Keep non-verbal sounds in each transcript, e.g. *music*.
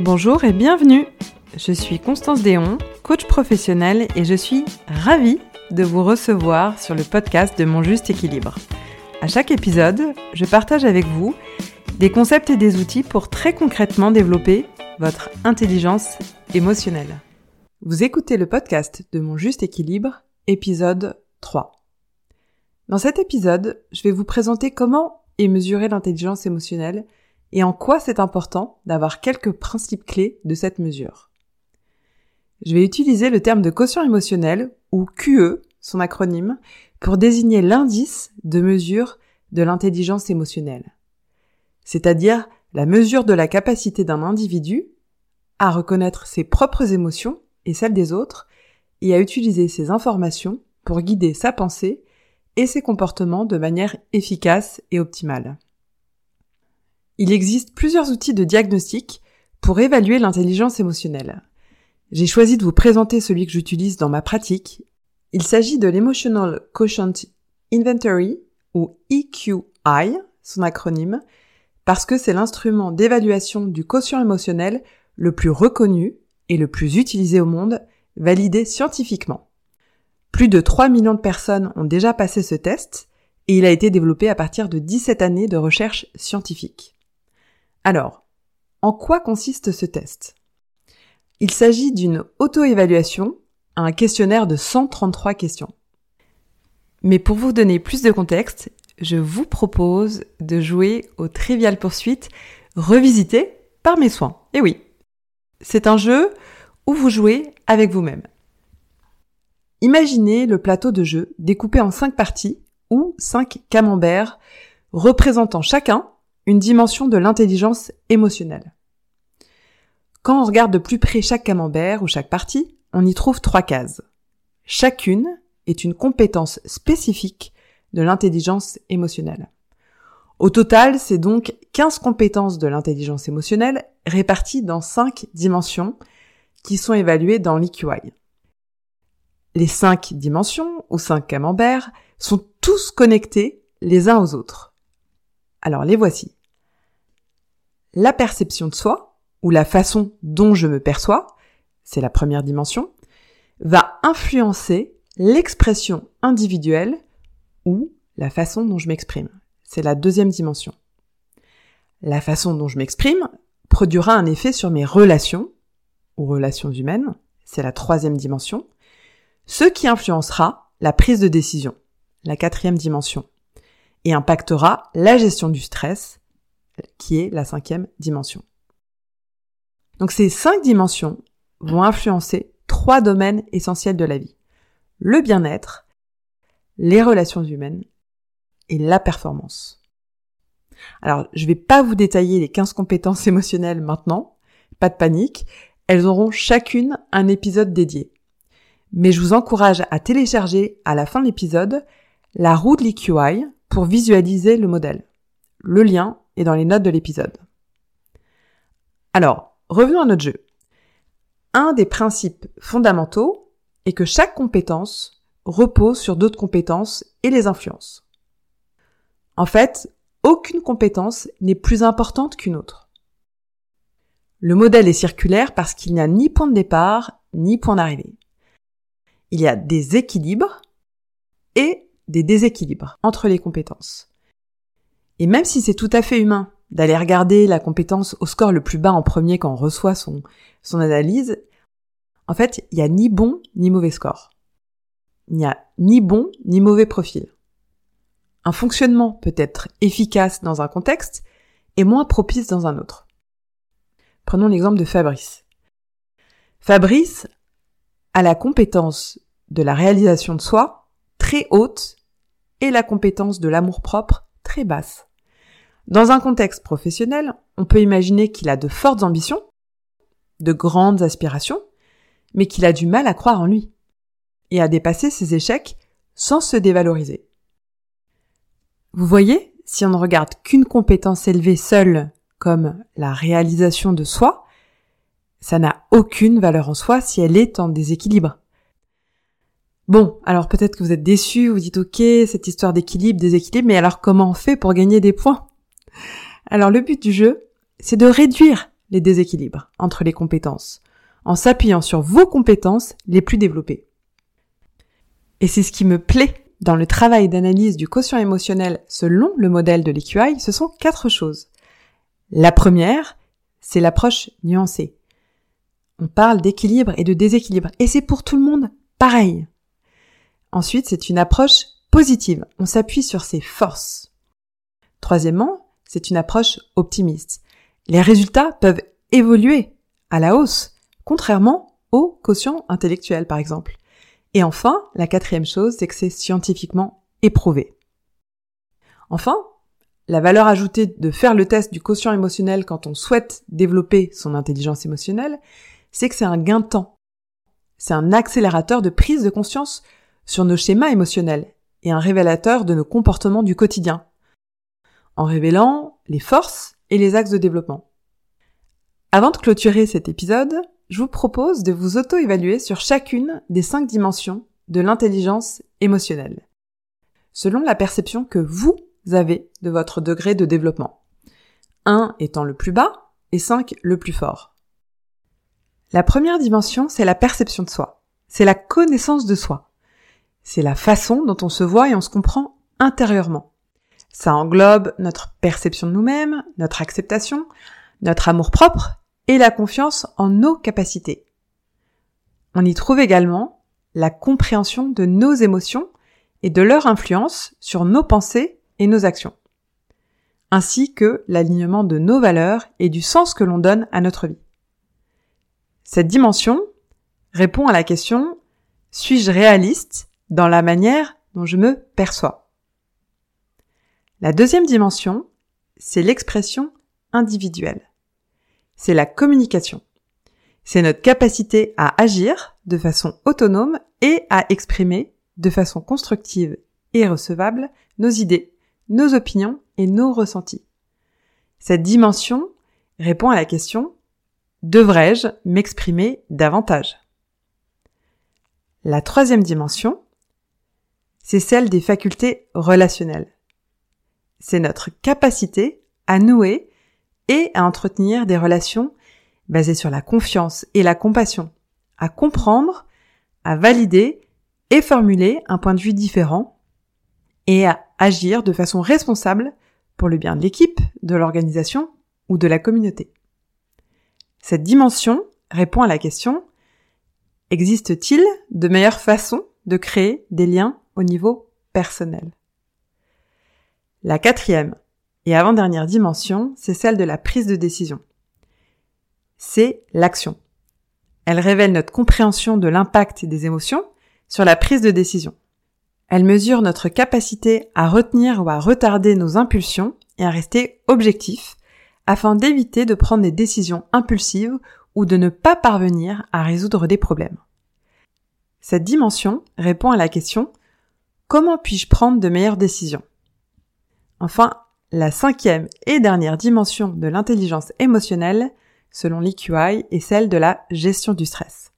Bonjour et bienvenue. Je suis Constance Déon, coach professionnel et je suis ravie de vous recevoir sur le podcast de Mon Juste Équilibre. À chaque épisode, je partage avec vous des concepts et des outils pour très concrètement développer votre intelligence émotionnelle. Vous écoutez le podcast de Mon Juste Équilibre, épisode 3. Dans cet épisode, je vais vous présenter comment est mesurer l'intelligence émotionnelle et en quoi c'est important d'avoir quelques principes clés de cette mesure? Je vais utiliser le terme de quotient émotionnel, ou QE, son acronyme, pour désigner l'indice de mesure de l'intelligence émotionnelle. C'est-à-dire la mesure de la capacité d'un individu à reconnaître ses propres émotions et celles des autres, et à utiliser ces informations pour guider sa pensée et ses comportements de manière efficace et optimale. Il existe plusieurs outils de diagnostic pour évaluer l'intelligence émotionnelle. J'ai choisi de vous présenter celui que j'utilise dans ma pratique. Il s'agit de l'Emotional Quotient Inventory, ou EQI, son acronyme, parce que c'est l'instrument d'évaluation du quotient émotionnel le plus reconnu et le plus utilisé au monde, validé scientifiquement. Plus de 3 millions de personnes ont déjà passé ce test et il a été développé à partir de 17 années de recherche scientifique. Alors, en quoi consiste ce test? Il s'agit d'une auto-évaluation, un questionnaire de 133 questions. Mais pour vous donner plus de contexte, je vous propose de jouer au Trivial Poursuite revisité par mes soins. Et oui, c'est un jeu où vous jouez avec vous-même. Imaginez le plateau de jeu découpé en cinq parties ou cinq camemberts représentant chacun une dimension de l'intelligence émotionnelle. Quand on regarde de plus près chaque camembert ou chaque partie, on y trouve trois cases. Chacune est une compétence spécifique de l'intelligence émotionnelle. Au total, c'est donc 15 compétences de l'intelligence émotionnelle réparties dans 5 dimensions qui sont évaluées dans l'EQI. Les cinq dimensions, ou cinq camemberts, sont tous connectés les uns aux autres. Alors les voici. La perception de soi, ou la façon dont je me perçois, c'est la première dimension, va influencer l'expression individuelle ou la façon dont je m'exprime. C'est la deuxième dimension. La façon dont je m'exprime produira un effet sur mes relations ou relations humaines, c'est la troisième dimension, ce qui influencera la prise de décision, la quatrième dimension, et impactera la gestion du stress, qui est la cinquième dimension. Donc ces cinq dimensions vont influencer trois domaines essentiels de la vie. Le bien-être, les relations humaines et la performance. Alors, je ne vais pas vous détailler les 15 compétences *laughs* émotionnelles maintenant, pas de panique, elles auront chacune un épisode dédié mais je vous encourage à télécharger à la fin de l'épisode la roue de l'EQI pour visualiser le modèle. Le lien est dans les notes de l'épisode. Alors, revenons à notre jeu. Un des principes fondamentaux est que chaque compétence repose sur d'autres compétences et les influence. En fait, aucune compétence n'est plus importante qu'une autre. Le modèle est circulaire parce qu'il n'y a ni point de départ ni point d'arrivée il y a des équilibres et des déséquilibres entre les compétences. Et même si c'est tout à fait humain d'aller regarder la compétence au score le plus bas en premier quand on reçoit son, analyse, en fait, il n'y a ni bon ni mauvais score. Il n'y a ni bon ni mauvais profil. Un fonctionnement peut être efficace dans un contexte et moins propice dans un autre. Prenons l'exemple de Fabrice. Fabrice a la compétence de la réalisation de soi très haute et la compétence de l'amour propre basse. Dans un contexte professionnel, on peut imaginer qu'il a de fortes ambitions, de grandes aspirations, mais qu'il a du mal à croire en lui et à dépasser ses échecs sans se dévaloriser. Vous voyez, si on ne regarde qu'une compétence élevée seule comme la réalisation de soi, ça n'a aucune valeur en soi si elle est en déséquilibre. Bon, alors peut-être que vous êtes déçu, vous dites ok, cette histoire d'équilibre, déséquilibre, mais alors comment on fait pour gagner des points? Alors le but du jeu, c'est de réduire les déséquilibres entre les compétences, en s'appuyant sur vos compétences les plus développées. Et c'est ce qui me plaît dans le travail d'analyse du quotient émotionnel selon le modèle de l'EQI, ce sont quatre choses. La première, c'est l'approche nuancée. On parle d'équilibre et de déséquilibre, et c'est pour tout le monde pareil. Ensuite, c'est une approche positive. On s'appuie sur ses forces. Troisièmement, c'est une approche optimiste. Les résultats peuvent évoluer à la hausse, contrairement au quotient intellectuel, par exemple. Et enfin, la quatrième chose, c'est que c'est scientifiquement éprouvé. Enfin, la valeur ajoutée de faire le test du quotient émotionnel quand on souhaite développer son intelligence émotionnelle, c'est que c'est un gain de temps. C'est un accélérateur de prise de conscience sur nos schémas émotionnels et un révélateur de nos comportements du quotidien, en révélant les forces et les axes de développement. Avant de clôturer cet épisode, je vous propose de vous auto-évaluer sur chacune des cinq dimensions de l'intelligence émotionnelle, selon la perception que vous avez de votre degré de développement. 1 étant le plus bas et 5 le plus fort. La première dimension, c'est la perception de soi. C'est la connaissance de soi. C'est la façon dont on se voit et on se comprend intérieurement. Ça englobe notre perception de nous-mêmes, notre acceptation, notre amour propre et la confiance en nos capacités. On y trouve également la compréhension de nos émotions et de leur influence sur nos pensées et nos actions, ainsi que l'alignement de nos valeurs et du sens que l'on donne à notre vie. Cette dimension répond à la question suis-je réaliste dans la manière dont je me perçois La deuxième dimension, c'est l'expression individuelle c'est la communication. C'est notre capacité à agir de façon autonome et à exprimer de façon constructive et recevable nos idées, nos opinions et nos ressentis. Cette dimension répond à la question devrais-je m'exprimer davantage? La troisième dimension, c'est celle des facultés relationnelles. C'est notre capacité à nouer et à entretenir des relations basées sur la confiance et la compassion, à comprendre, à valider et formuler un point de vue différent et à agir de façon responsable pour le bien de l'équipe, de l'organisation ou de la communauté. Cette dimension répond à la question existe-t-il de meilleures façons de créer des liens au niveau personnel La quatrième et avant-dernière dimension, c'est celle de la prise de décision. C'est l'action. Elle révèle notre compréhension de l'impact des émotions sur la prise de décision. Elle mesure notre capacité à retenir ou à retarder nos impulsions et à rester objectif afin d'éviter de prendre des décisions impulsives ou de ne pas parvenir à résoudre des problèmes. Cette dimension répond à la question comment puis-je prendre de meilleures décisions? Enfin, la cinquième et dernière dimension de l'intelligence émotionnelle, selon l'EQI, est celle de la gestion du stress.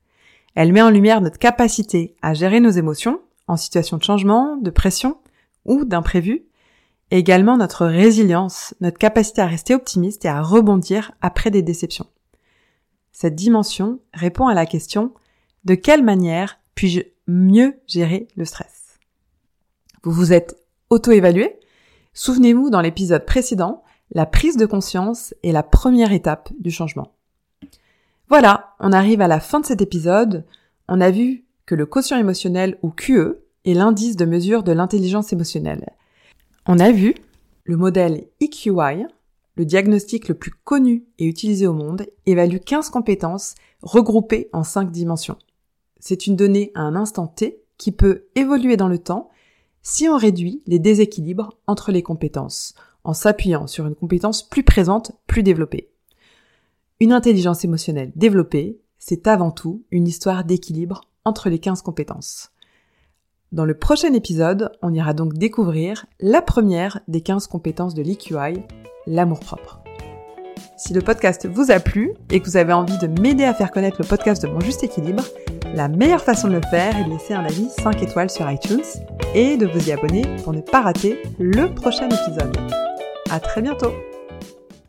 Elle met en lumière notre capacité à gérer nos émotions en situation de changement, de pression ou d'imprévu, et également notre résilience, notre capacité à rester optimiste et à rebondir après des déceptions. Cette dimension répond à la question de quelle manière puis-je mieux gérer le stress? Vous vous êtes auto-évalué Souvenez-vous, dans l'épisode précédent, la prise de conscience est la première étape du changement. Voilà, on arrive à la fin de cet épisode. On a vu que le quotient émotionnel ou QE est l'indice de mesure de l'intelligence émotionnelle. On a vu le modèle EQI, le diagnostic le plus connu et utilisé au monde, évalue 15 compétences regroupées en 5 dimensions. C'est une donnée à un instant T qui peut évoluer dans le temps si on réduit les déséquilibres entre les compétences, en s'appuyant sur une compétence plus présente, plus développée. Une intelligence émotionnelle développée, c'est avant tout une histoire d'équilibre entre les 15 compétences. Dans le prochain épisode, on ira donc découvrir la première des 15 compétences de l'EQI, l'amour-propre. Si le podcast vous a plu et que vous avez envie de m'aider à faire connaître le podcast de Mon Juste Équilibre, la meilleure façon de le faire est de laisser un avis 5 étoiles sur iTunes et de vous y abonner pour ne pas rater le prochain épisode. À très bientôt!